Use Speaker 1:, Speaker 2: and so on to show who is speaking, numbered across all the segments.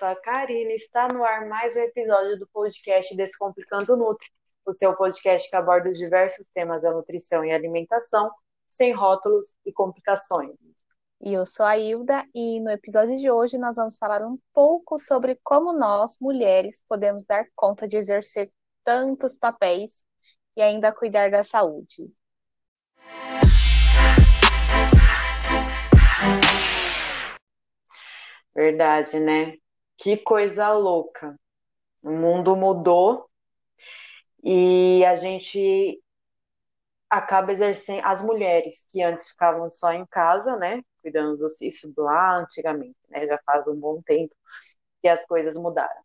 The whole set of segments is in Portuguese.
Speaker 1: sou a Karine. Está no ar mais um episódio do podcast Descomplicando Nutri, o seu podcast que aborda os diversos temas da nutrição e alimentação, sem rótulos e complicações.
Speaker 2: E eu sou a Hilda, e no episódio de hoje nós vamos falar um pouco sobre como nós, mulheres, podemos dar conta de exercer tantos papéis e ainda cuidar da saúde.
Speaker 1: Verdade, né? Que coisa louca. O mundo mudou e a gente acaba exercendo. As mulheres que antes ficavam só em casa, né? Cuidando dos isso lá antigamente, né? Já faz um bom tempo que as coisas mudaram.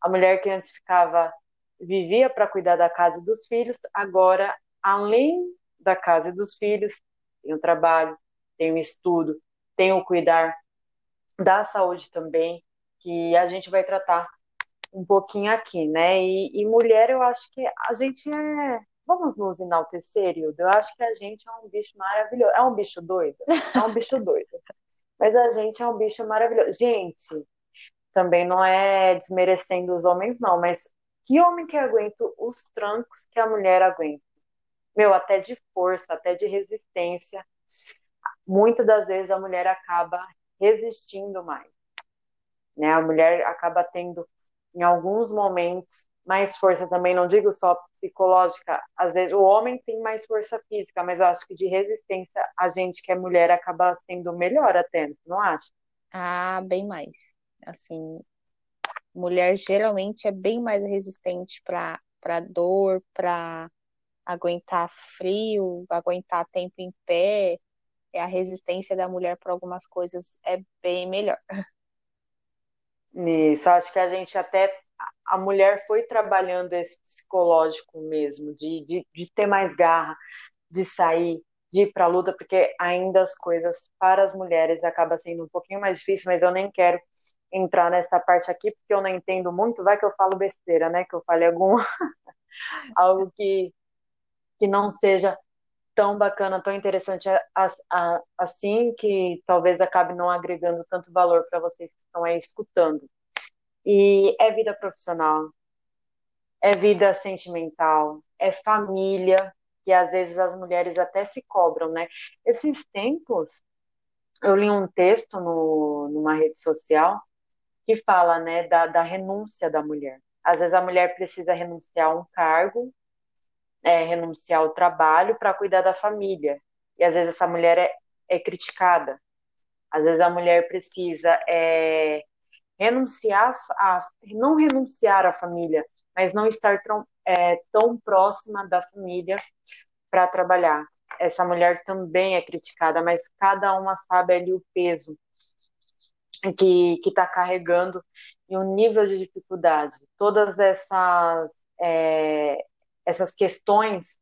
Speaker 1: A mulher que antes ficava, vivia para cuidar da casa e dos filhos, agora, além da casa e dos filhos, tem o trabalho, tem o estudo, tem o cuidar da saúde também, que a gente vai tratar um pouquinho aqui, né? E, e mulher, eu acho que a gente é. Vamos nos enaltecer, Hilda? Eu acho que a gente é um bicho maravilhoso. É um bicho doido? É um bicho doido. Mas a gente é um bicho maravilhoso. Gente, também não é desmerecendo os homens, não, mas que homem que aguenta os trancos que a mulher aguenta? Meu, até de força, até de resistência. Muitas das vezes a mulher acaba resistindo mais. Né? A mulher acaba tendo, em alguns momentos, mais força também, não digo só psicológica, às vezes o homem tem mais força física, mas eu acho que de resistência a gente que é mulher acaba sendo melhor até, não acha?
Speaker 2: Ah, bem mais. Assim, mulher geralmente é bem mais resistente para para dor, para aguentar frio, aguentar tempo em pé, é a resistência da mulher para algumas coisas é bem melhor.
Speaker 1: Isso, acho que a gente até a mulher foi trabalhando esse psicológico mesmo, de, de, de ter mais garra, de sair, de ir para a luta, porque ainda as coisas para as mulheres acaba sendo um pouquinho mais difícil, mas eu nem quero entrar nessa parte aqui, porque eu não entendo muito, vai que eu falo besteira, né? Que eu fale algum algo que, que não seja tão bacana, tão interessante assim, que talvez acabe não agregando tanto valor para vocês que estão aí escutando. E é vida profissional, é vida sentimental, é família, que às vezes as mulheres até se cobram, né? Esses tempos, eu li um texto no, numa rede social que fala, né, da, da renúncia da mulher. Às vezes a mulher precisa renunciar a um cargo é, renunciar ao trabalho para cuidar da família. E às vezes essa mulher é, é criticada. Às vezes a mulher precisa é, renunciar a não renunciar à família, mas não estar tão, é, tão próxima da família para trabalhar. Essa mulher também é criticada, mas cada uma sabe ali o peso que está carregando e o nível de dificuldade. Todas essas é, essas questões,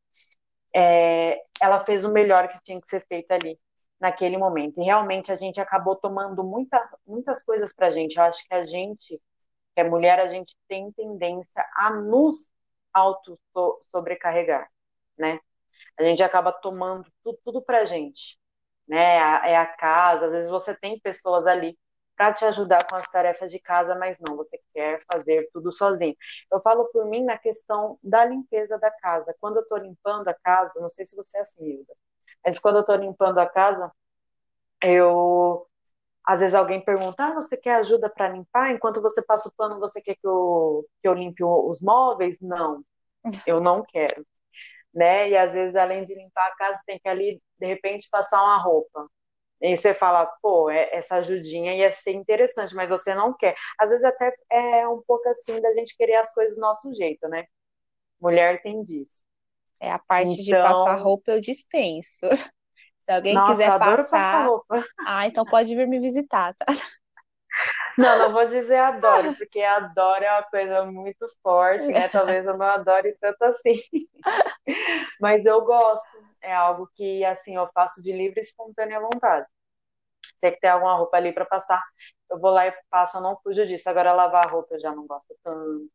Speaker 1: é, ela fez o melhor que tinha que ser feito ali naquele momento. E realmente a gente acabou tomando muita, muitas coisas para a gente. Eu acho que a gente, que é mulher, a gente tem tendência a nos auto sobrecarregar, né? A gente acaba tomando tudo, tudo para a gente, né? É a casa, às vezes você tem pessoas ali para te ajudar com as tarefas de casa, mas não, você quer fazer tudo sozinho. Eu falo por mim na questão da limpeza da casa. Quando eu estou limpando a casa, não sei se você é assim, Hilda, mas quando eu estou limpando a casa, eu às vezes alguém pergunta: ah, você quer ajuda para limpar? Enquanto você passa o pano, você quer que eu, que eu limpe os móveis? Não, eu não quero. Né? E às vezes, além de limpar a casa, tem que ali, de repente, passar uma roupa. E você fala, pô, é, essa ajudinha ia ser interessante, mas você não quer. Às vezes até é um pouco assim da gente querer as coisas do nosso jeito, né? Mulher tem disso.
Speaker 2: É a parte então... de passar roupa eu dispenso. Se alguém Nossa, quiser passar, roupa. ah, então pode vir me visitar, tá?
Speaker 1: Não, não vou dizer adoro, porque adoro é uma coisa muito forte, né? Talvez eu não adore tanto assim. Mas eu gosto, é algo que assim eu faço de livre e espontânea vontade. Se que tem alguma roupa ali para passar, eu vou lá e passo, eu não fujo disso. Agora lavar a roupa eu já não gosto tanto.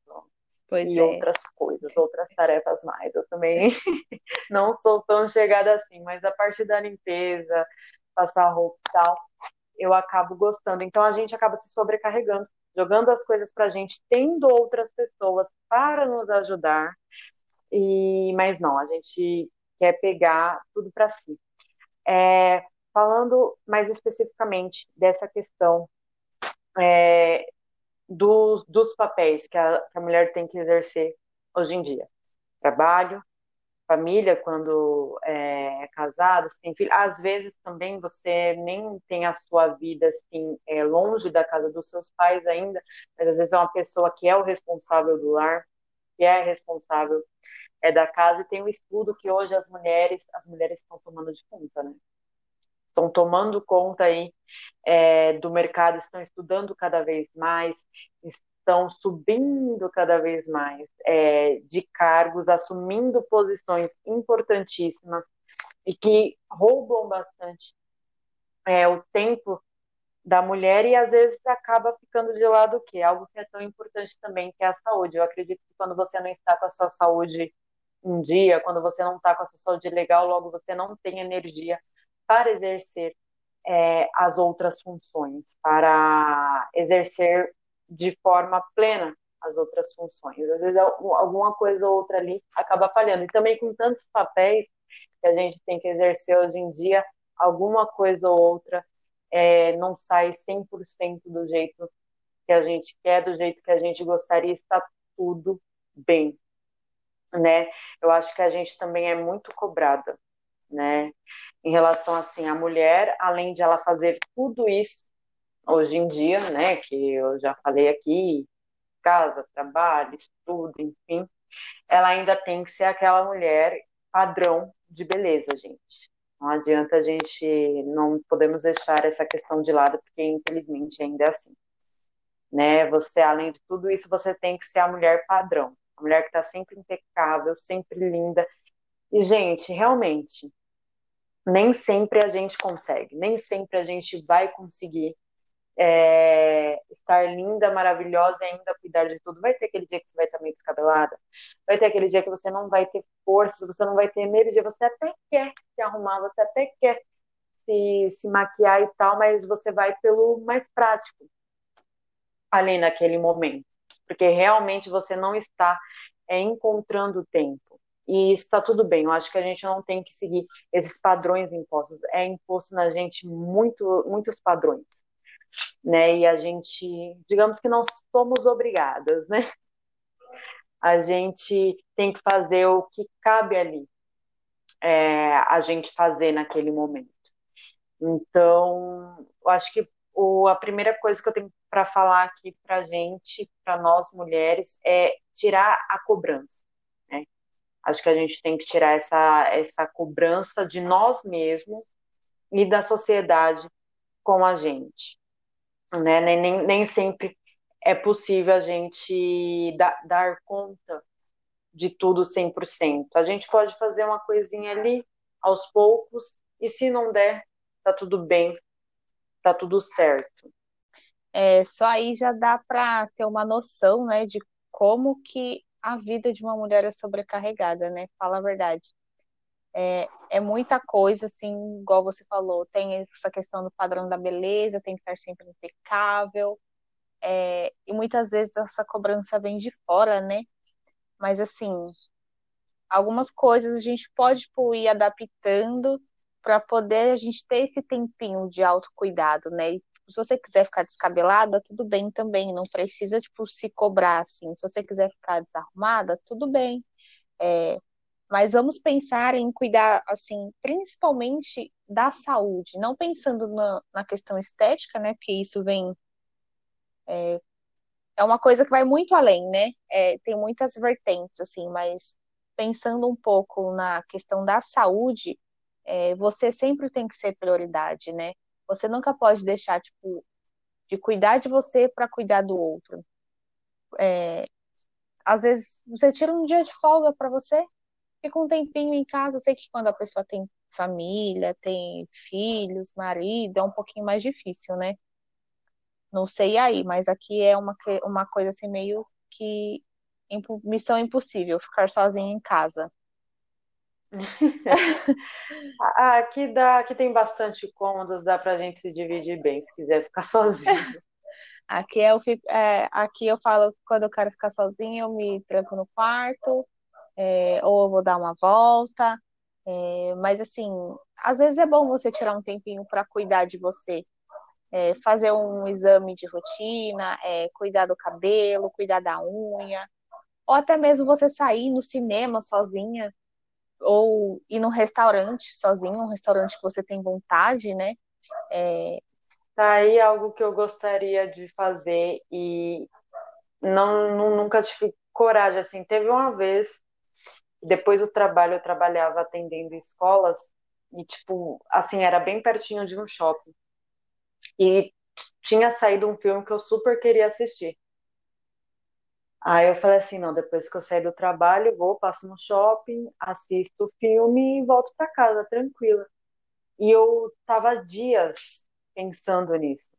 Speaker 1: Pois e é. outras coisas, outras tarefas mais. Eu também não sou tão chegada assim, mas a parte da limpeza, passar roupa e tal, eu acabo gostando. Então a gente acaba se sobrecarregando jogando as coisas para a gente, tendo outras pessoas para nos ajudar, e mas não, a gente quer pegar tudo para si. É, falando mais especificamente dessa questão é, dos, dos papéis que a, que a mulher tem que exercer hoje em dia: trabalho, família, quando é, é casada, tem filho. Às vezes também você nem tem a sua vida assim, é, longe da casa dos seus pais ainda, mas às vezes é uma pessoa que é o responsável do lar, que é responsável é da casa, e tem um estudo que hoje as mulheres, as mulheres estão tomando de conta, né? Estão tomando conta aí é, do mercado, estão estudando cada vez mais, estão subindo cada vez mais é, de cargos, assumindo posições importantíssimas e que roubam bastante é, o tempo da mulher e às vezes acaba ficando de lado o que algo que é tão importante também que é a saúde. Eu acredito que quando você não está com a sua saúde um dia, quando você não está com a sua saúde legal, logo você não tem energia para exercer é, as outras funções, para exercer de forma plena as outras funções. Às vezes alguma coisa ou outra ali acaba falhando. E também com tantos papéis que a gente tem que exercer hoje em dia, alguma coisa ou outra é, não sai 100% do jeito que a gente quer, do jeito que a gente gostaria, está tudo bem né? Eu acho que a gente também é muito cobrada, né? Em relação assim, a mulher, além de ela fazer tudo isso hoje em dia, né? Que eu já falei aqui, casa, trabalho, estudo, enfim, ela ainda tem que ser aquela mulher padrão de beleza, gente. Não adianta a gente, não podemos deixar essa questão de lado, porque infelizmente ainda é assim. Né? Você, além de tudo isso, você tem que ser a mulher padrão a mulher que está sempre impecável, sempre linda. E, gente, realmente, nem sempre a gente consegue, nem sempre a gente vai conseguir é, estar linda, maravilhosa e ainda cuidar de tudo. Vai ter aquele dia que você vai estar meio descabelada, vai ter aquele dia que você não vai ter forças, você não vai ter energia, você até quer se arrumar, você até quer se, se maquiar e tal, mas você vai pelo mais prático ali naquele momento porque realmente você não está é, encontrando tempo. E está tudo bem, eu acho que a gente não tem que seguir esses padrões impostos. É imposto na gente muito, muitos padrões. Né? E a gente, digamos que não somos obrigadas, né? A gente tem que fazer o que cabe ali, é, a gente fazer naquele momento. Então, eu acho que o, a primeira coisa que eu tenho para falar aqui para gente, para nós mulheres, é tirar a cobrança. Né? Acho que a gente tem que tirar essa, essa cobrança de nós mesmos e da sociedade com a gente. Né? Nem, nem, nem sempre é possível a gente dar, dar conta de tudo 100%. A gente pode fazer uma coisinha ali aos poucos e se não der, tá tudo bem, tá tudo certo.
Speaker 2: É, só aí já dá para ter uma noção, né, de como que a vida de uma mulher é sobrecarregada, né? Fala a verdade. É, é muita coisa, assim, igual você falou, tem essa questão do padrão da beleza, tem que estar sempre impecável, é, e muitas vezes essa cobrança vem de fora, né? Mas, assim, algumas coisas a gente pode tipo, ir adaptando para poder a gente ter esse tempinho de autocuidado, né? E se você quiser ficar descabelada, tudo bem também. Não precisa, tipo, se cobrar, assim. Se você quiser ficar desarrumada, tudo bem. É, mas vamos pensar em cuidar, assim, principalmente da saúde. Não pensando na, na questão estética, né? Porque isso vem... É, é uma coisa que vai muito além, né? É, tem muitas vertentes, assim, mas pensando um pouco na questão da saúde, é, você sempre tem que ser prioridade, né? Você nunca pode deixar, tipo, de cuidar de você para cuidar do outro. É, às vezes, você tira um dia de folga para você, fica um tempinho em casa. Eu sei que quando a pessoa tem família, tem filhos, marido, é um pouquinho mais difícil, né? Não sei aí, mas aqui é uma, uma coisa assim meio que missão impossível, ficar sozinha em casa.
Speaker 1: Ah, aqui, dá, aqui tem bastante cômodos, dá pra gente se dividir bem, se quiser ficar sozinho.
Speaker 2: Aqui eu fico, é, aqui eu falo quando eu quero ficar sozinha, eu me tranco no quarto, é, ou eu vou dar uma volta. É, mas assim, às vezes é bom você tirar um tempinho para cuidar de você, é, fazer um exame de rotina, é, cuidar do cabelo, cuidar da unha, ou até mesmo você sair no cinema sozinha, ou ir num restaurante sozinho, um restaurante que você tem vontade, né? É...
Speaker 1: Tá aí algo que eu gostaria de fazer e não, não nunca tive coragem assim. Teve uma vez, depois do trabalho eu trabalhava atendendo escolas e tipo, assim, era bem pertinho de um shopping. E tinha saído um filme que eu super queria assistir. Aí eu falei assim, não, depois que eu sair do trabalho, vou, passo no shopping, assisto o filme e volto para casa, tranquila. E eu tava dias pensando nisso.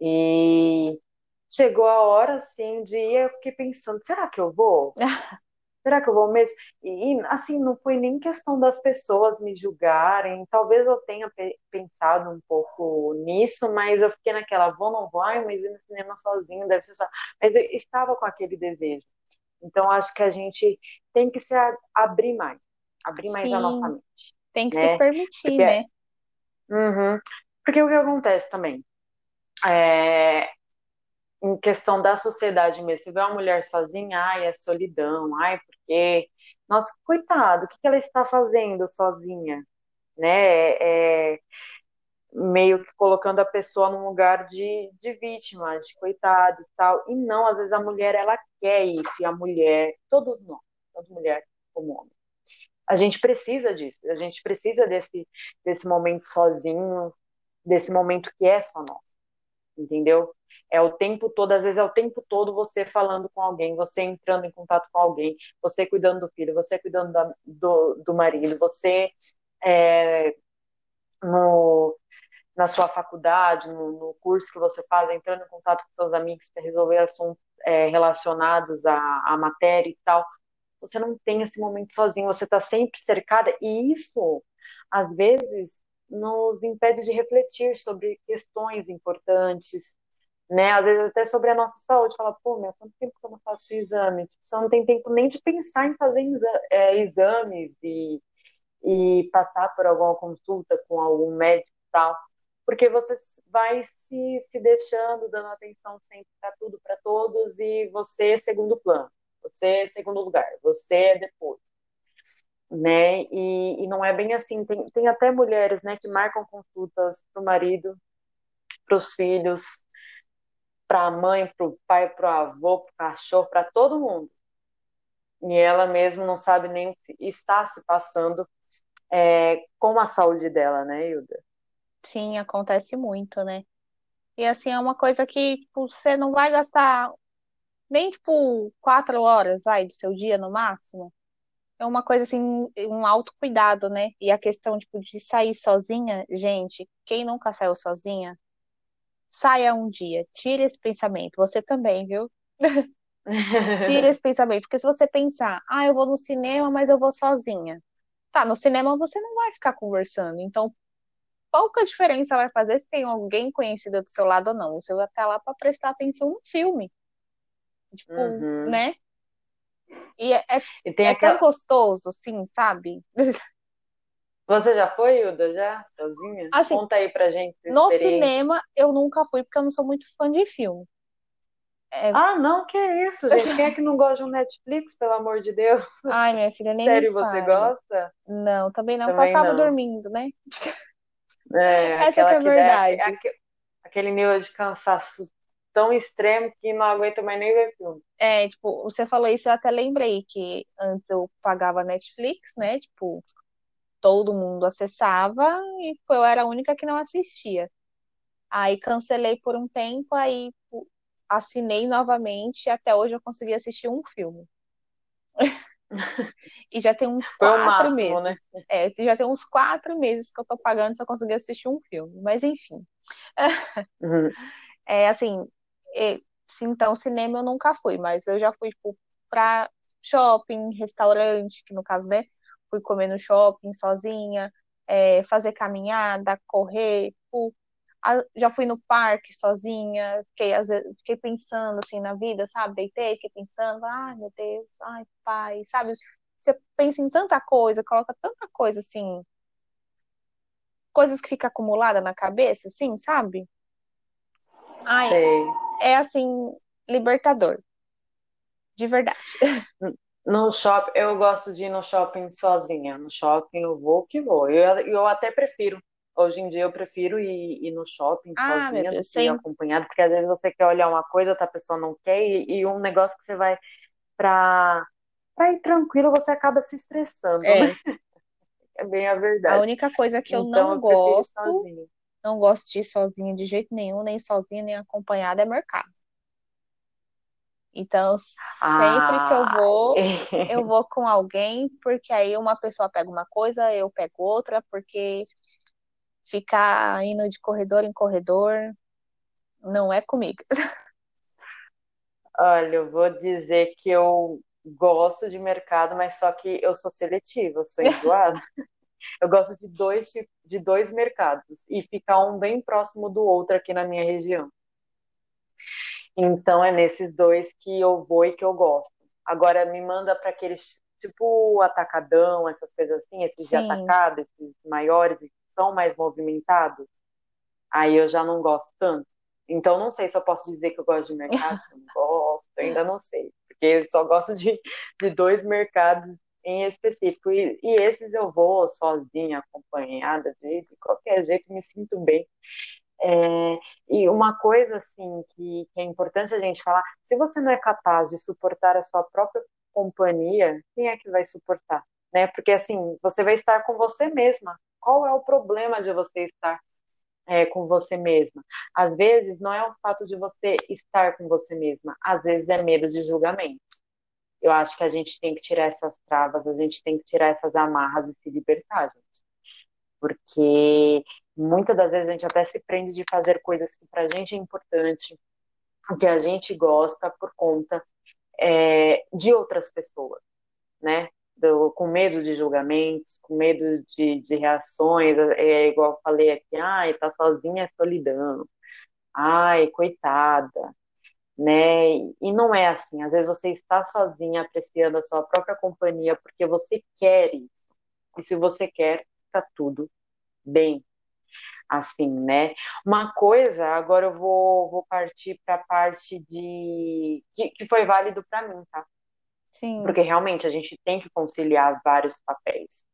Speaker 1: E chegou a hora, assim, de ir, eu fiquei pensando, será que eu vou? será que eu vou mesmo? E, assim, não foi nem questão das pessoas me julgarem, talvez eu tenha pensado um pouco nisso, mas eu fiquei naquela, vou, não vou, ai, mas ir no cinema sozinho deve ser só... Mas eu estava com aquele desejo. Então, acho que a gente tem que se abrir mais, abrir mais Sim, a nossa mente.
Speaker 2: Tem que né? se permitir, Porque, né?
Speaker 1: Uhum. Porque o que acontece também? É, em questão da sociedade mesmo, você vê uma mulher sozinha, ai, é solidão, ai, porque, nossa, coitado, o que, ela está fazendo sozinha, né, é, meio que colocando a pessoa num lugar de, de vítima, de coitado e tal, e não, às vezes a mulher, ela quer isso, e a mulher, todos nós, tanto mulher como homem, a gente precisa disso, a gente precisa desse, desse momento sozinho, desse momento que é só nosso, entendeu? É o tempo todo, às vezes é o tempo todo você falando com alguém, você entrando em contato com alguém, você cuidando do filho, você cuidando da, do, do marido, você é, no, na sua faculdade, no, no, curso que você faz, entrando em contato com seus amigos para resolver assuntos é, relacionados à, à matéria e tal. Você não tem esse momento sozinho, você está sempre cercada, e isso, às vezes, nos impede de refletir sobre questões importantes, né? Às vezes até sobre a nossa saúde, fala, pô, meu, quanto tempo que eu não faço exame? Tipo, você não tem tempo nem de pensar em fazer é, exames e, e passar por alguma consulta com algum médico e tal, porque você vai se, se deixando, dando atenção sempre para tudo, para todos, e você é segundo plano, você é segundo lugar, você depois. Né? E, e não é bem assim. Tem, tem até mulheres né, que marcam consultas para o marido, para os filhos, para a mãe, para o pai, para o avô, para o cachorro, para todo mundo. E ela mesmo não sabe nem o que está se passando é, com a saúde dela, né, Hilda?
Speaker 2: Sim, acontece muito, né? E assim, é uma coisa que tipo, você não vai gastar nem tipo quatro horas, vai, do seu dia no máximo. É uma coisa assim, um autocuidado, né? E a questão tipo, de sair sozinha, gente, quem nunca saiu sozinha, Saia um dia, tire esse pensamento. Você também, viu? tire esse pensamento. Porque se você pensar, ah, eu vou no cinema, mas eu vou sozinha. Tá, no cinema você não vai ficar conversando. Então, pouca diferença vai fazer se tem alguém conhecido do seu lado ou não. Você vai estar lá para prestar atenção no filme. Tipo, uhum. né? E é, é, e é aquela... tão gostoso, sim, sabe?
Speaker 1: Você já foi, Hilda, já? Sozinha? Assim, Conta aí pra gente.
Speaker 2: No cinema, eu nunca fui, porque eu não sou muito fã de filme.
Speaker 1: É... Ah, não, que isso, gente. Quem é que não gosta de um Netflix, pelo amor de Deus?
Speaker 2: Ai, minha filha, nem
Speaker 1: Sério, você gosta?
Speaker 2: Não, também não, também porque eu acabo não. dormindo, né?
Speaker 1: É,
Speaker 2: Essa é a verdade.
Speaker 1: Dá, aquele nível de cansaço tão extremo que não aguenta mais nem ver filme.
Speaker 2: É, tipo, você falou isso, eu até lembrei que antes eu pagava Netflix, né? Tipo, todo mundo acessava e eu era a única que não assistia. Aí cancelei por um tempo, aí assinei novamente e até hoje eu consegui assistir um filme. e já tem uns quatro máximo, meses. Né? É, já tem uns quatro meses que eu tô pagando se eu conseguir assistir um filme. Mas enfim. Uhum. É assim, é, então cinema eu nunca fui, mas eu já fui tipo, pra shopping, restaurante, que no caso, né? Fui comer no shopping sozinha, é, fazer caminhada, correr. Tipo, já fui no parque sozinha, fiquei, às vezes, fiquei pensando assim na vida, sabe? Deitei, fiquei pensando, ai meu Deus, ai pai, sabe? Você pensa em tanta coisa, coloca tanta coisa assim, coisas que ficam acumuladas na cabeça, assim, sabe? Ai,
Speaker 1: Sei.
Speaker 2: é assim, libertador. De verdade.
Speaker 1: No shopping, eu gosto de ir no shopping sozinha. No shopping eu vou que vou. Eu, eu até prefiro. Hoje em dia eu prefiro ir, ir no shopping
Speaker 2: Ah,
Speaker 1: sozinha do
Speaker 2: Deus,
Speaker 1: que ir acompanhado, porque às vezes você quer olhar uma coisa, outra pessoa não quer, e, e um negócio que você vai pra, pra ir tranquilo, você acaba se estressando, né?
Speaker 2: É,
Speaker 1: É bem a
Speaker 2: a
Speaker 1: verdade.
Speaker 2: única coisa que eu
Speaker 1: Então
Speaker 2: não
Speaker 1: eu
Speaker 2: gosto,
Speaker 1: sozinha.
Speaker 2: não gosto de ir sozinha de jeito nenhum, nem sozinha, nem acompanhada, é mercado. Então, sempre que eu
Speaker 1: Ah,
Speaker 2: vou, eu vou com alguém, porque aí uma pessoa pega uma coisa, eu pego outra, porque ficar indo de corredor em corredor não é comigo.
Speaker 1: olha, eu vou dizer que eu gosto de mercado, mas só que eu sou seletiva, eu sou enjoada. Eu gosto de dois, de dois mercados e ficar um bem próximo do outro aqui na minha região. Então é nesses dois que eu vou e que eu gosto. Agora me manda para aqueles tipo atacadão, essas coisas assim, esses de
Speaker 2: Sim,
Speaker 1: atacado, esses maiores que são mais movimentados. Aí eu já não gosto tanto. Então não sei se eu posso dizer que eu gosto de mercado, se eu não gosto, ainda não sei, porque eu só gosto de, de dois mercados em específico e, e esses eu vou sozinha, acompanhada, de, de qualquer jeito me sinto bem. É, e uma coisa assim que, que é importante a gente falar, se você não é capaz de suportar a sua própria companhia, quem é que vai suportar? Né? Porque assim, você vai estar com você mesma. Qual é o problema de você estar é, com você mesma? Às vezes não é o fato de você estar com você mesma, às vezes é medo de julgamento. Eu acho que a gente tem que tirar essas travas, a gente tem que tirar essas amarras e se libertar, gente porque muitas das vezes a gente até se prende de fazer coisas que para a gente é importante, que a gente gosta por conta é, de outras pessoas, né? Do, com medo de julgamentos, com medo de, de reações, é igual eu falei aqui, ai, tá sozinha é solidão, ai, coitada, né? E não é assim, às vezes você está sozinha apreciando a sua própria companhia porque você quer isso, e se você quer, tá tudo bem, assim, né? Uma coisa, agora eu vou, vou partir para a parte de que, que foi válido para mim, tá?
Speaker 2: sim,
Speaker 1: Porque realmente a gente tem que conciliar vários papéis.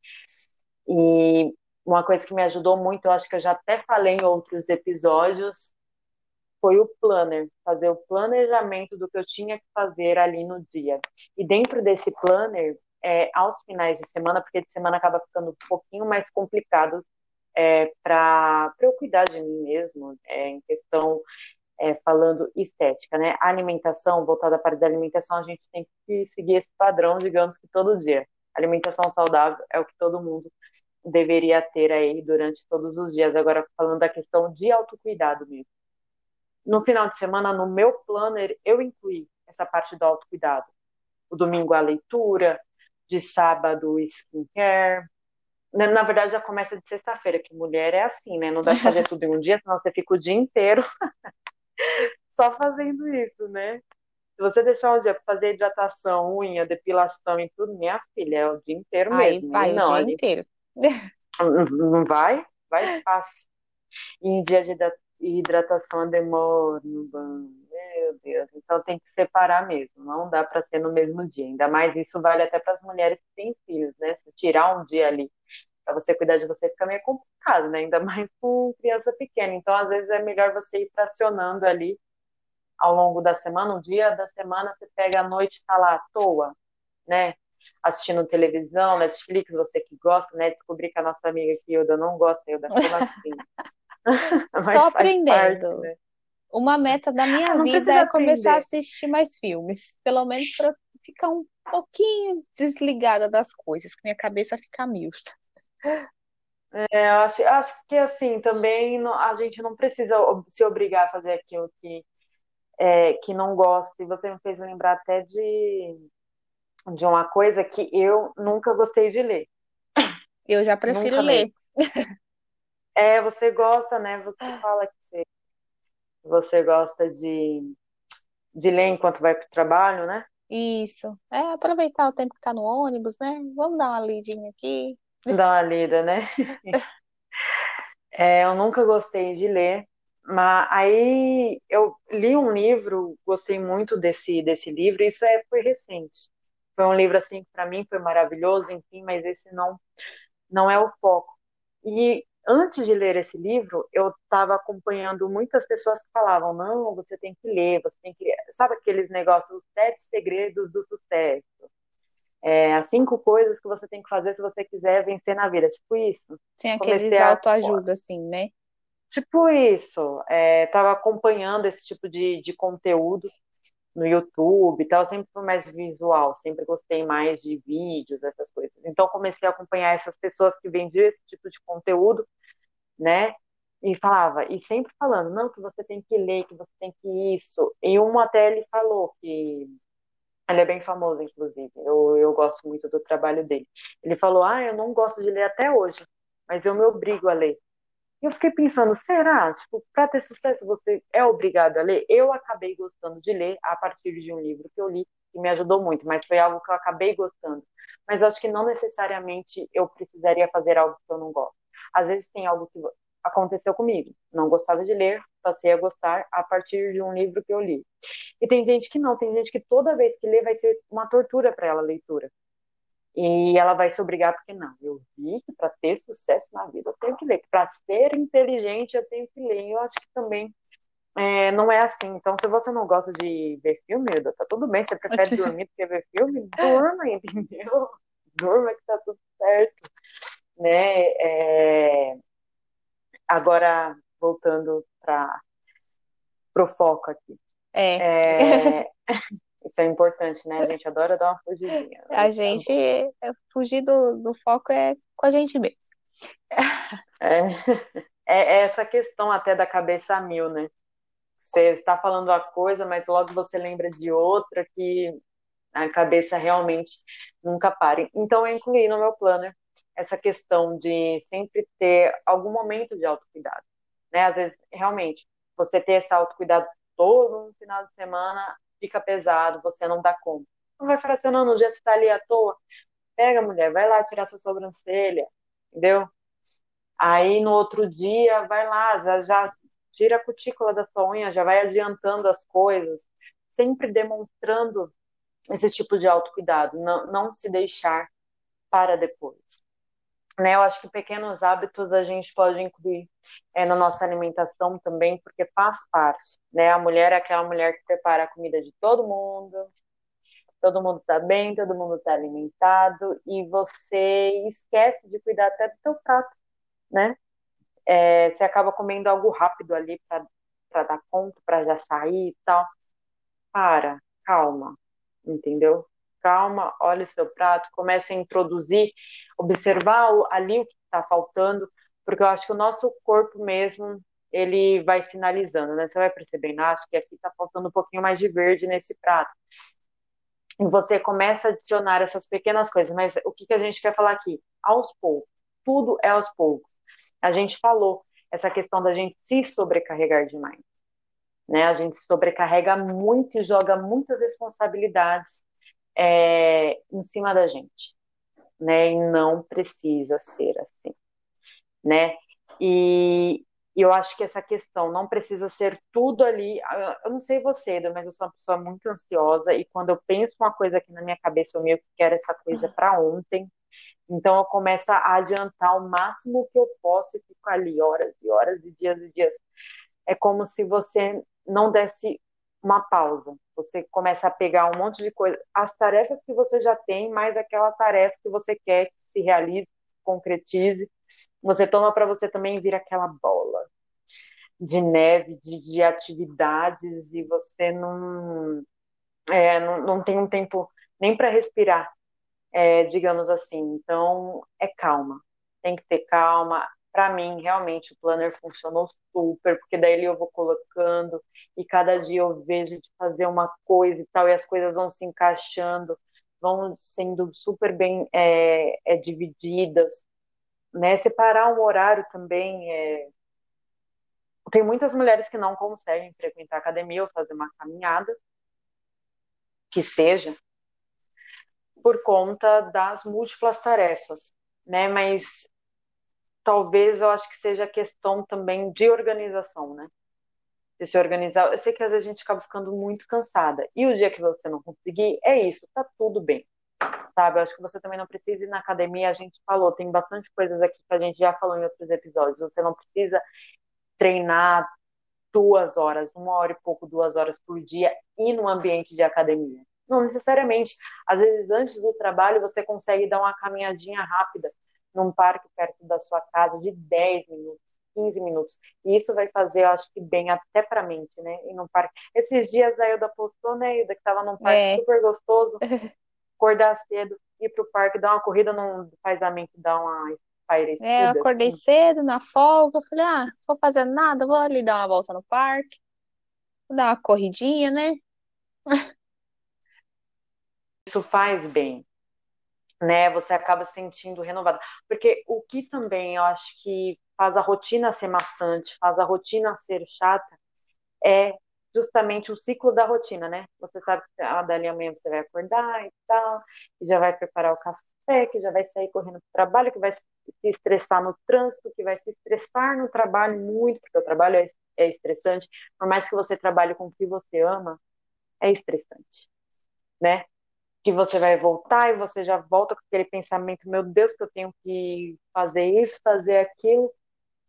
Speaker 1: E uma coisa que me ajudou muito, eu acho que eu já até falei em outros episódios, foi o planner, fazer o planejamento do que eu tinha que fazer ali no dia. E dentro desse planner, é, aos finais de semana, porque de semana acaba ficando um pouquinho mais complicado é, para eu cuidar de mim mesmo, é, em questão é, falando estética, né? A alimentação, voltada para a alimentação, a gente tem que seguir esse padrão, digamos que todo dia. Alimentação saudável é o que todo mundo deveria ter aí durante todos os dias. Agora, falando da questão de autocuidado mesmo. No final de semana, no meu planner, eu incluí essa parte do autocuidado. O domingo, a leitura, de sábado, skincare, na, na verdade, já começa de sexta-feira, que mulher é assim, né? Não dá pra fazer tudo em um dia, senão você fica o dia inteiro só fazendo isso, né? Se você deixar um dia pra fazer hidratação, unha, depilação e tudo, minha filha, é o dia inteiro
Speaker 2: aí
Speaker 1: mesmo.
Speaker 2: Vai o
Speaker 1: não,
Speaker 2: dia
Speaker 1: a gente
Speaker 2: inteiro.
Speaker 1: não vai, vai fácil. E em dia de hidra- hidratação demora no banho, meu Deus. Então tem que separar mesmo, não dá pra ser no mesmo dia. Ainda mais isso vale até para as mulheres que têm filhos, né? Se tirar um dia ali para você cuidar de você fica meio complicado, né? Ainda mais com criança pequena. Então, às vezes, é melhor você ir fracionando ali ao longo da semana. Um dia da semana você pega a noite e está lá à toa, né? Assistindo televisão, Netflix, você que gosta, né? Descobri que a nossa amiga aqui, Ilda, não gosta, Ilda, como assim?
Speaker 2: Estou
Speaker 1: faz parte,
Speaker 2: aprendendo.
Speaker 1: né?
Speaker 2: Uma meta da minha
Speaker 1: Ah,
Speaker 2: vida é começar a
Speaker 1: aprender.
Speaker 2: assistir mais filmes, pelo menos para ficar um pouquinho desligada das coisas, que minha cabeça fica mil.
Speaker 1: É, eu acho, acho que assim, também não- a gente não precisa ob- se obrigar a fazer aquilo que, é, que não gosta. E você me fez lembrar até de, de uma coisa que eu nunca gostei de ler.
Speaker 2: Eu já prefiro
Speaker 1: Nunca
Speaker 2: ler.
Speaker 1: É, você gosta, né? Você fala que você, você gosta de, de ler enquanto vai para o trabalho, né?
Speaker 2: Isso. É aproveitar o tempo que tá no ônibus, né? Vamos dar uma lidinha aqui.
Speaker 1: Dar uma lida, né? É, eu nunca gostei de ler, mas aí eu li um livro, gostei muito desse, desse livro, isso é, foi recente. Foi um livro assim que para mim foi maravilhoso, enfim, mas esse não não é o foco. E antes de ler esse livro, eu estava acompanhando muitas pessoas que falavam: não, você tem que ler, você tem que. Sabe aqueles negócios, os sete segredos do sucesso? É, as cinco coisas que você tem que fazer se você quiser vencer na vida, tipo isso.
Speaker 2: Tem aqueles a... autoajuda, assim, né?
Speaker 1: Tipo isso. É, tava acompanhando esse tipo de, de conteúdo no YouTube e tal, sempre foi mais visual, sempre gostei mais de vídeos, essas coisas. Então comecei a acompanhar essas pessoas que vendiam esse tipo de conteúdo, né? E falava, e sempre falando, não, que você tem que ler, que você tem que isso. E um até ele falou que ele é bem famoso, inclusive. Eu, eu gosto muito do trabalho dele. Ele falou: Ah, eu não gosto de ler até hoje, mas eu me obrigo a ler. E eu fiquei pensando: será? Tipo, para ter sucesso você é obrigado a ler? Eu acabei gostando de ler a partir de um livro que eu li que me ajudou muito, mas foi algo que eu acabei gostando. Mas acho que não necessariamente eu precisaria fazer algo que eu não gosto. Às vezes tem algo que aconteceu comigo. Não gostava de ler, passei a gostar a partir de um livro que eu li. E tem gente que não, tem gente que toda vez que lê vai ser uma tortura para ela a leitura. E ela vai se obrigar, porque não, eu vi que para ter sucesso na vida eu tenho que ler, para ser inteligente eu tenho que ler. Eu acho que também é, não é assim. Então, se você não gosta de ver filme, tá tudo bem, você prefere dormir do que ver filme, durma, entendeu? Durma que tá tudo certo. Né? É... Agora, voltando para o foco aqui.
Speaker 2: É.
Speaker 1: é... Isso é importante, né? A gente adora dar uma fugidinha.
Speaker 2: A gente é, fugir do, do foco é com a gente mesmo.
Speaker 1: É, é essa questão até da cabeça a mil, né? Você está falando uma coisa, mas logo você lembra de outra que a cabeça realmente nunca pare. Então eu incluí no meu planner essa questão de sempre ter algum momento de autocuidado. Né? Às vezes, realmente, você ter esse autocuidado todo no final de semana fica pesado, você não dá conta. Não vai fracionando, um dia você está ali à toa, pega mulher, vai lá tirar sua sobrancelha, entendeu? Aí no outro dia, vai lá, já, já tira a cutícula da sua unha, já vai adiantando as coisas, sempre demonstrando esse tipo de autocuidado, não, não se deixar para depois né? Eu acho que pequenos hábitos a gente pode incluir é, na nossa alimentação também, porque faz parte, né? A mulher é aquela mulher que prepara a comida de todo mundo, todo mundo está bem, todo mundo está alimentado e você esquece de cuidar até do seu prato, né? É, você acaba comendo algo rápido ali para dar conta, para já sair e tal. Para, calma, entendeu? Calma, olha o seu prato, comece a introduzir observar ali o que está faltando, porque eu acho que o nosso corpo mesmo ele vai sinalizando, né? Você vai percebendo, ah, acho que aqui está faltando um pouquinho mais de verde nesse prato. E você começa a adicionar essas pequenas coisas, mas o que, que a gente quer falar aqui? Aos poucos, tudo é aos poucos. A gente falou essa questão da gente se sobrecarregar demais. Né? A gente sobrecarrega muito e joga muitas responsabilidades é, em cima da gente né? E não precisa ser assim, né? E eu acho que essa questão não precisa ser tudo ali. Eu não sei você, mas eu sou uma pessoa muito ansiosa e quando eu penso uma coisa aqui na minha cabeça, eu meio que quero essa coisa para ontem. Então eu começo a adiantar o máximo que eu posso e fico ali horas e horas e dias e dias. É como se você não desse uma pausa. Você começa a pegar um monte de coisa, as tarefas que você já tem, mais aquela tarefa que você quer que se realize, concretize. Você toma para você também vir aquela bola de neve, de, de atividades, e você não, é, não, não tem um tempo nem para respirar, é, digamos assim. Então, é calma. Tem que ter calma, para mim, realmente, o planner funcionou super, porque daí eu vou colocando e cada dia eu vejo de fazer uma coisa e tal, e as coisas vão se encaixando, vão sendo super bem é, é, divididas. né? Separar um horário também é... Tem muitas mulheres que não conseguem frequentar academia ou fazer uma caminhada, que seja, por conta das múltiplas tarefas, né? Mas talvez eu acho que seja questão também de organização, né? De se organizar. Eu sei que às vezes a gente acaba ficando muito cansada. E o dia que você não conseguir, é isso, tá tudo bem. Sabe? Eu acho que você também não precisa ir na academia, a gente falou, tem bastante coisas aqui que a gente já falou em outros episódios. Você não precisa treinar duas horas, uma hora e pouco, duas horas por dia e no ambiente de academia. Não necessariamente. Às vezes, antes do trabalho, você consegue dar uma caminhadinha rápida num parque perto da sua casa de 10 minutos, 15 minutos. E isso vai fazer, eu acho que bem até para a mente, né? E num parque. Esses dias a Ilda postou, né, Ilda, que estava num parque é. super gostoso, acordar cedo, ir pro parque, dar uma corrida, não faz a mente dar uma espairecida.
Speaker 2: É, eu acordei assim. cedo, na folga, falei, ah, não tô fazendo nada, vou ali dar uma volta no parque, vou dar uma corridinha, né?
Speaker 1: Isso faz bem né? Você acaba se sentindo renovado. Porque o que também eu acho que faz a rotina ser maçante, faz a rotina ser chata, é justamente o ciclo da rotina, né? Você sabe que a dali amanhã você vai acordar e tal, e já vai preparar o café, que já vai sair correndo para o trabalho, que vai se estressar no trânsito, que vai se estressar no trabalho muito, porque o trabalho é, é estressante. Por mais que você trabalhe com o que você ama, é estressante, né? Que você vai voltar e você já volta com aquele pensamento, meu Deus, que eu tenho que fazer isso, fazer aquilo.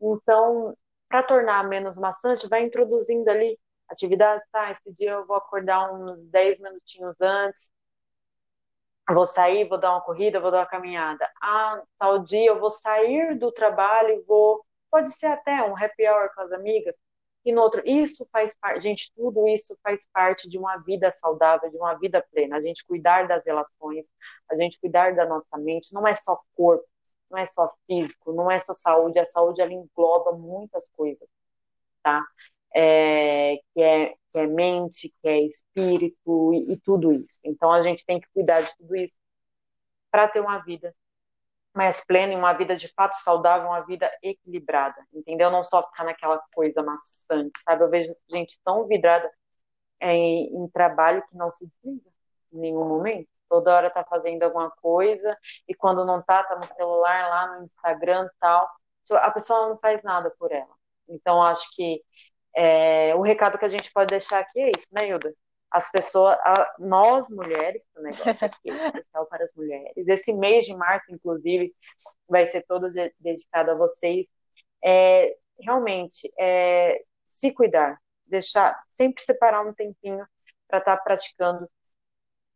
Speaker 1: Então, para tornar menos maçante, vai introduzindo ali atividades, tá, esse dia eu vou acordar uns 10 minutinhos antes, vou sair, vou dar uma corrida, vou dar uma caminhada. Ah, tal dia eu vou sair do trabalho e vou, pode ser até um happy hour com as amigas, e no outro. Isso faz parte, gente, tudo isso faz parte de uma vida saudável, de uma vida plena. A gente cuidar das relações, a gente cuidar da nossa mente, não é só corpo, não é só físico, não é só saúde, a saúde ela engloba muitas coisas, tá? É, que, é, que é mente, que é espírito e, e tudo isso. Então a gente tem que cuidar de tudo isso para ter uma vida mais plena, em uma vida de fato saudável, uma vida equilibrada, entendeu? Não só ficar naquela coisa maçante, sabe? Eu vejo gente tão vidrada em, em trabalho que não se desliga em nenhum momento. Toda hora tá fazendo alguma coisa e quando não tá, tá no celular, lá no Instagram tal. A pessoa não faz nada por ela. Então, acho que é, o recado que a gente pode deixar aqui é isso, né, Hilda? As pessoas, a, nós mulheres, o negócio aqui é especial para as mulheres. Esse mês de março, inclusive, vai ser todo de, dedicado a vocês. É, realmente, é, se cuidar, deixar, sempre separar um tempinho para estar tá praticando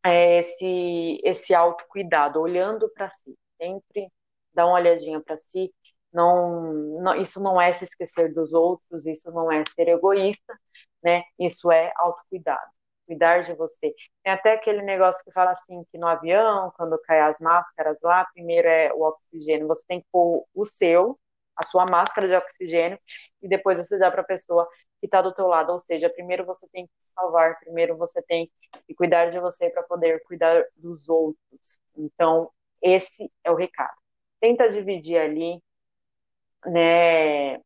Speaker 1: é, esse, esse autocuidado, olhando para si. Sempre dar uma olhadinha para si. Não, não, isso não é se esquecer dos outros, isso não é ser egoísta, né? Isso é autocuidado cuidar de você. Tem até aquele negócio que fala assim, que no avião, quando cai as máscaras lá, primeiro é o oxigênio, você tem que pôr o seu, a sua máscara de oxigênio, e depois você dá para a pessoa que está do teu lado, ou seja, primeiro você tem que salvar, primeiro você tem que cuidar de você para poder cuidar dos outros. Então, esse é o recado. Tenta dividir ali, né,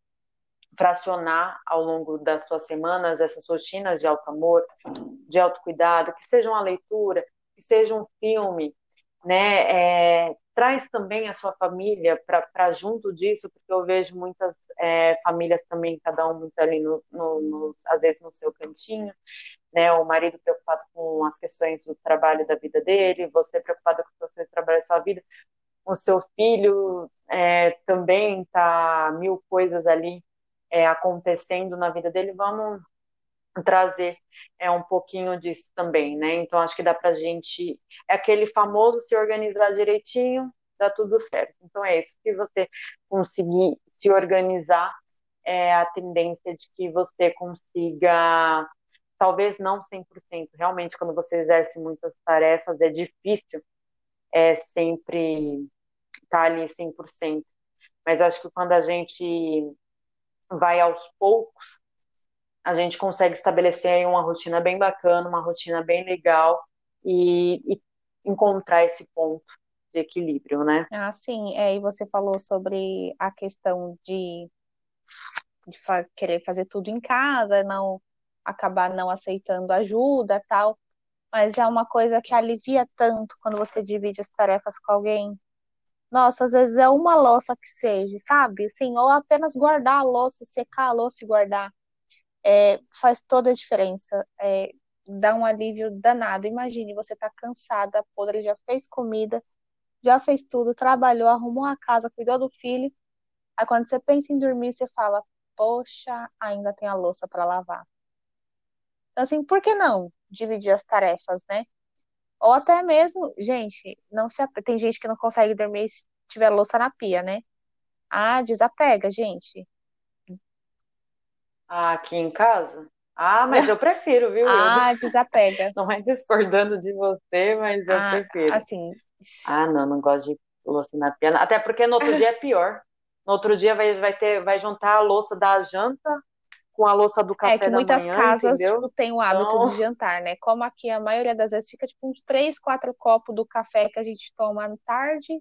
Speaker 1: fracionar ao longo das suas semanas essas rotinas de alto amor, de autocuidado, que seja uma leitura, que seja um filme, né? É, traz também a sua família para junto disso, porque eu vejo muitas é, famílias também, cada um muito ali, no, no, no, às vezes no seu cantinho, né? O marido preocupado com as questões do trabalho da vida dele, você preocupada com questões do trabalho da sua vida, o seu filho é, também tá mil coisas ali é, acontecendo na vida dele, vamos trazer é um pouquinho disso também, né? Então acho que dá para gente é aquele famoso se organizar direitinho, dá tudo certo. Então é isso. Se você conseguir se organizar, é a tendência de que você consiga talvez não 100%, realmente quando você exerce muitas tarefas é difícil é sempre estar tá ali 100%. Mas acho que quando a gente vai aos poucos, a gente consegue estabelecer uma rotina bem bacana, uma rotina bem legal e, e encontrar esse ponto de equilíbrio, né?
Speaker 2: Ah, sim, é, e você falou sobre a questão de, de fa querer fazer tudo em casa, não acabar não aceitando ajuda, tal, mas é uma coisa que alivia tanto quando você divide as tarefas com alguém. Nossa, às vezes é uma louça que seja, sabe? Assim, ou apenas guardar a louça, secar a louça e guardar. É, faz toda a diferença. É, dá um alívio danado. Imagine, você tá cansada, podre, já fez comida, já fez tudo, trabalhou, arrumou a casa, cuidou do filho. Aí quando você pensa em dormir, você fala, poxa, ainda tem a louça para lavar. Então, assim, por que não dividir as tarefas, né? Ou até mesmo, gente, não se tem gente que não consegue dormir se tiver louça na pia, né? Ah, desapega, gente.
Speaker 1: Ah, aqui em casa? Ah, mas eu prefiro, viu?
Speaker 2: Ah, desapega.
Speaker 1: Não é discordando de você, mas eu
Speaker 2: ah,
Speaker 1: prefiro.
Speaker 2: Assim.
Speaker 1: Ah, não, não gosto de louça na pia. Até porque no outro dia é pior. No outro dia vai, vai ter, vai juntar a louça da janta com a louça do café
Speaker 2: é que muitas
Speaker 1: manhã,
Speaker 2: casas tipo, têm o hábito
Speaker 1: Então-
Speaker 2: de jantar, né? Como aqui a maioria das vezes fica tipo uns três, quatro copos do café que a gente toma à tarde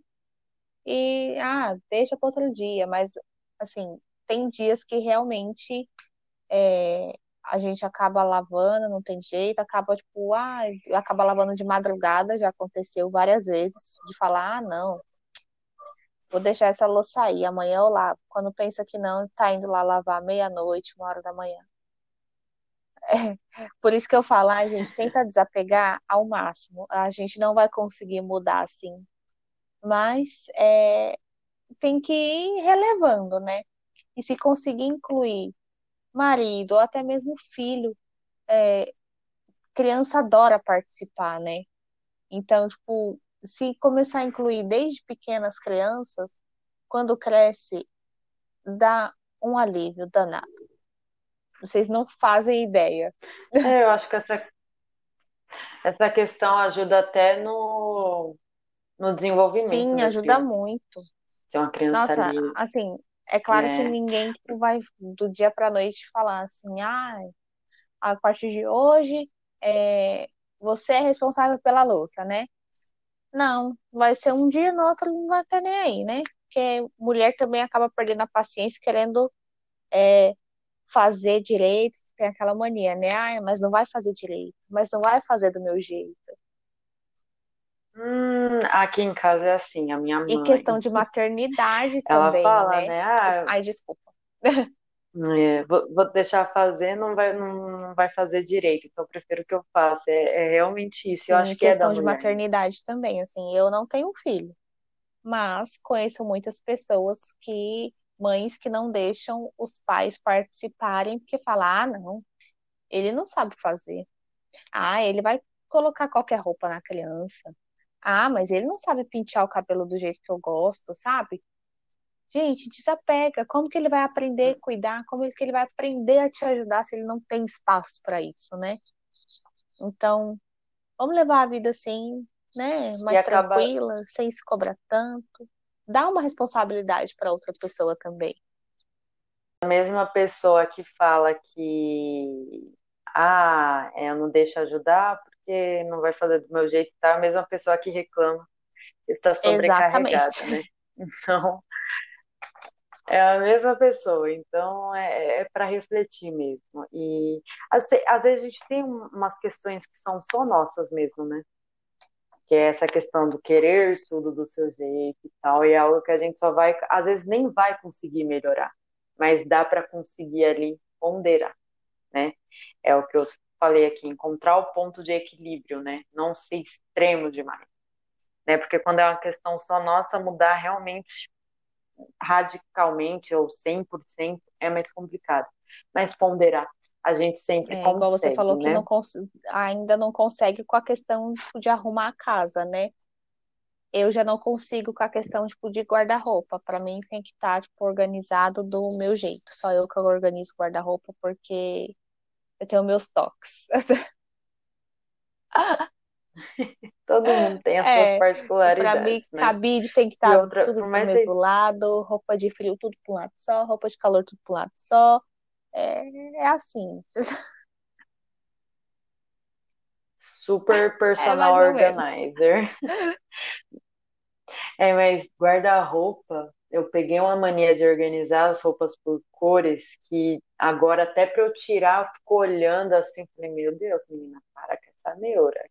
Speaker 2: e ah, deixa para outro dia, mas assim, tem dias que realmente é, a gente acaba lavando, não tem jeito, acaba tipo, ah, acaba lavando de madrugada, já aconteceu várias vezes, de falar, ah, não, vou deixar essa louça aí, amanhã eu lavo. Quando pensa que não, tá indo lá lavar meia-noite, uma hora da manhã. É, por isso que eu falo, a gente tenta desapegar ao máximo. A gente não vai conseguir mudar assim, mas é, tem que ir relevando, né? E se conseguir incluir marido ou até mesmo filho, é, criança adora participar, né? Então, tipo, se começar a incluir desde pequenas crianças, quando cresce, dá um alívio danado. Vocês não fazem ideia.
Speaker 1: É, eu acho que essa, essa questão ajuda até no, no desenvolvimento
Speaker 2: Sim,
Speaker 1: da
Speaker 2: ajuda
Speaker 1: criança.
Speaker 2: muito.
Speaker 1: Ser uma criança
Speaker 2: Nossa,
Speaker 1: ali,
Speaker 2: assim, é claro que
Speaker 1: né?
Speaker 2: ninguém tipo, vai do dia para noite falar assim, ah, a partir de hoje é, você é responsável pela louça, né? Não, vai ser um dia, no outro não vai ter nem aí, né? Porque mulher também acaba perdendo a paciência querendo é, fazer direito, tem aquela mania, né? Ah, mas não vai fazer direito, mas não vai fazer do meu jeito.
Speaker 1: Hum, aqui em casa é assim, a minha
Speaker 2: E
Speaker 1: mãe,
Speaker 2: questão de maternidade
Speaker 1: ela
Speaker 2: também,
Speaker 1: fala,
Speaker 2: né?
Speaker 1: né? Ah,
Speaker 2: Ai, desculpa.
Speaker 1: é, vou, vou deixar fazer, não vai, não, vai fazer direito, então eu prefiro que eu faça. É, é realmente isso, eu
Speaker 2: Sim,
Speaker 1: acho que é da
Speaker 2: questão de
Speaker 1: mulher.
Speaker 2: maternidade também, assim, eu não tenho filho, mas conheço muitas pessoas que, mães que não deixam os pais participarem, porque falam, ah, não, ele não sabe fazer. Ah, ele vai colocar qualquer roupa na criança. Ah, mas ele não sabe pentear o cabelo do jeito que eu gosto, sabe? Gente, desapega. Como que ele vai aprender a cuidar? Como que ele vai aprender a te ajudar se ele não tem espaço para isso, né? Então, vamos levar a vida assim, né? Mais
Speaker 1: acaba-
Speaker 2: tranquila, sem se cobrar tanto. Dá uma responsabilidade para outra pessoa também.
Speaker 1: A mesma pessoa que fala que, ah, é, eu não deixo ajudar porque não vai fazer do meu jeito, tá? A mesma pessoa que reclama está sobrecarregada,
Speaker 2: Exatamente.
Speaker 1: né? Então, é a mesma pessoa, então é, é para refletir mesmo. E às, vezes a gente tem um- umas questões que são só nossas mesmo, né? Que é essa questão do querer tudo do seu jeito e tal, e é algo que a gente só vai, às vezes nem vai conseguir melhorar, mas dá para conseguir ali ponderar, né? É o que eu falei aqui, encontrar o ponto de equilíbrio, né? Não ser extremo demais, né? Porque quando é uma questão só nossa, mudar realmente radicalmente ou 100% é mais complicado. Mas ponderar, a gente sempre
Speaker 2: É, igual você
Speaker 1: consegue,
Speaker 2: falou que
Speaker 1: né?
Speaker 2: não cons- ainda não consegue com a questão tipo, de arrumar a casa, né? Eu já não consigo com a questão tipo, de guarda-roupa. Para mim tem que estar tipo, organizado do meu jeito. Só eu que organizo guarda-roupa porque eu tenho meus toques.
Speaker 1: Todo mundo tem as suas
Speaker 2: É, mim,
Speaker 1: particularidades, né?
Speaker 2: cabide tem que estar
Speaker 1: outra,
Speaker 2: tudo pro mesmo lado, roupa de frio tudo para um lado só, roupa de calor tudo para um lado só. É, é assim.
Speaker 1: super
Speaker 2: É
Speaker 1: personal
Speaker 2: menos.
Speaker 1: organizer. É, mas guarda-roupa, eu peguei uma mania de organizar as roupas por cores que agora até para eu tirar, eu fico olhando assim, falei, meu Deus, menina, para com essa neura.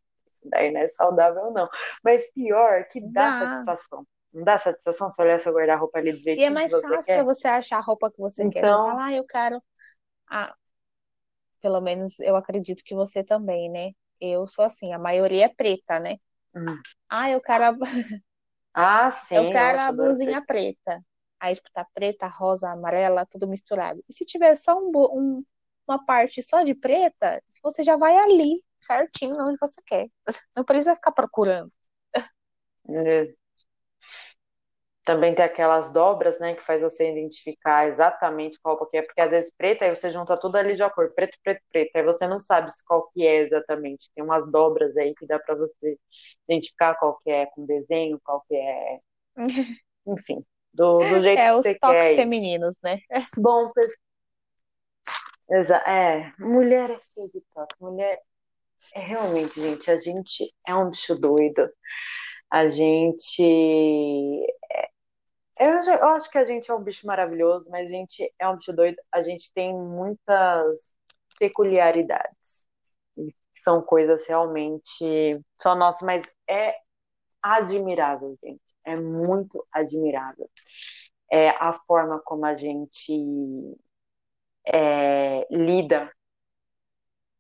Speaker 1: Daí não é saudável, não. Mas pior, que dá, dá. satisfação. Não dá satisfação você olhar seu guarda-roupa ali do jeitinho
Speaker 2: E é mais fácil para você achar a roupa que você então... quer. Você então fala, ah, eu quero. Ah, pelo menos eu acredito que você também, né? Eu sou assim, a maioria é preta, né? Hum. Ah, eu quero. A...
Speaker 1: Ah, sim.
Speaker 2: Eu quero a blusinha preta. Aí, tipo, tá preta, rosa, amarela, tudo misturado. E se tiver só um, um, uma parte só de preta, você já vai ali, certinho, onde você quer. Não precisa ficar procurando.
Speaker 1: É. Também tem aquelas dobras, né, que faz você identificar exatamente qual que é, porque às vezes preta, aí você junta tudo ali de acordo, preto, preto, preto, aí você não sabe qual que é exatamente. Tem umas dobras aí que dá para você identificar qual que é com desenho, qual que é, enfim, do, do jeito
Speaker 2: é,
Speaker 1: que você quer. É,
Speaker 2: os toques femininos, né?
Speaker 1: Bom, é, mulher é cheia de toque, mulher é realmente, gente, a gente é um bicho doido. A gente eu, eu acho que a gente é um bicho maravilhoso, mas a gente é um bicho doido. A gente tem muitas peculiaridades. São coisas realmente só nossas, mas é admirável, gente. É muito admirável. É a forma como a gente é, lida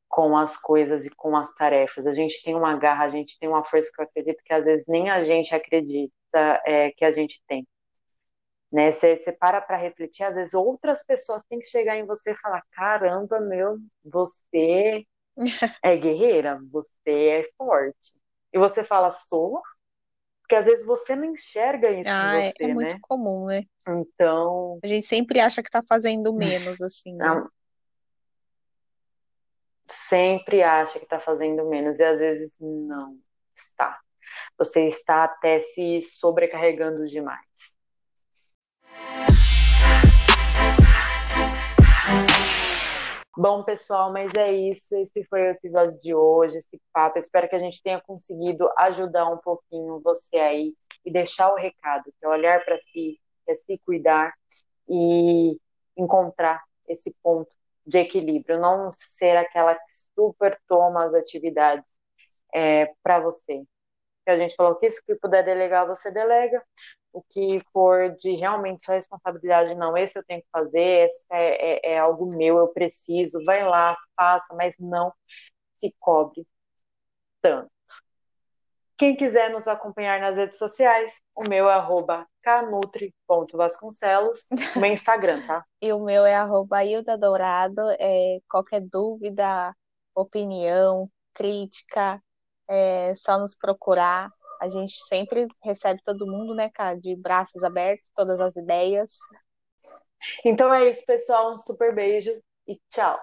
Speaker 1: com as coisas e com as tarefas. A gente tem uma garra, a gente tem uma força que eu acredito que às vezes nem a gente acredita é, que a gente tem né? Você, você para para refletir, às vezes outras pessoas têm que chegar em você e falar: caramba, meu, você é guerreira, você é forte. E você fala: sou, porque às vezes você não enxerga isso
Speaker 2: ah,
Speaker 1: em você,
Speaker 2: é, é muito
Speaker 1: né?
Speaker 2: comum, né?
Speaker 1: Então.
Speaker 2: A gente sempre acha que está fazendo menos, assim. Né?
Speaker 1: Sempre acha que está fazendo menos, e às vezes não está. Você está até se sobrecarregando demais. Bom, pessoal, mas é isso. Esse foi o episódio de hoje, esse papo. espero que a gente tenha conseguido ajudar um pouquinho você aí e deixar o recado, que é olhar para si, é se cuidar e encontrar esse ponto de equilíbrio, não ser aquela que super toma as atividades é, para você. Que a gente falou que isso que puder delegar, você delega o que for de realmente sua responsabilidade, não, esse eu tenho que fazer, esse é, é, é algo meu, eu preciso, vai lá, faça, mas não se cobre tanto. Quem quiser nos acompanhar nas redes sociais, o meu é arroba canutri.vasconcelos, meu Instagram, tá?
Speaker 2: e o meu é arroba Dourado, é, qualquer dúvida, opinião, crítica, é só nos procurar. A gente sempre recebe todo mundo, né, cara, de braços abertos, todas as ideias.
Speaker 1: Então é isso, pessoal. Um super beijo e tchau.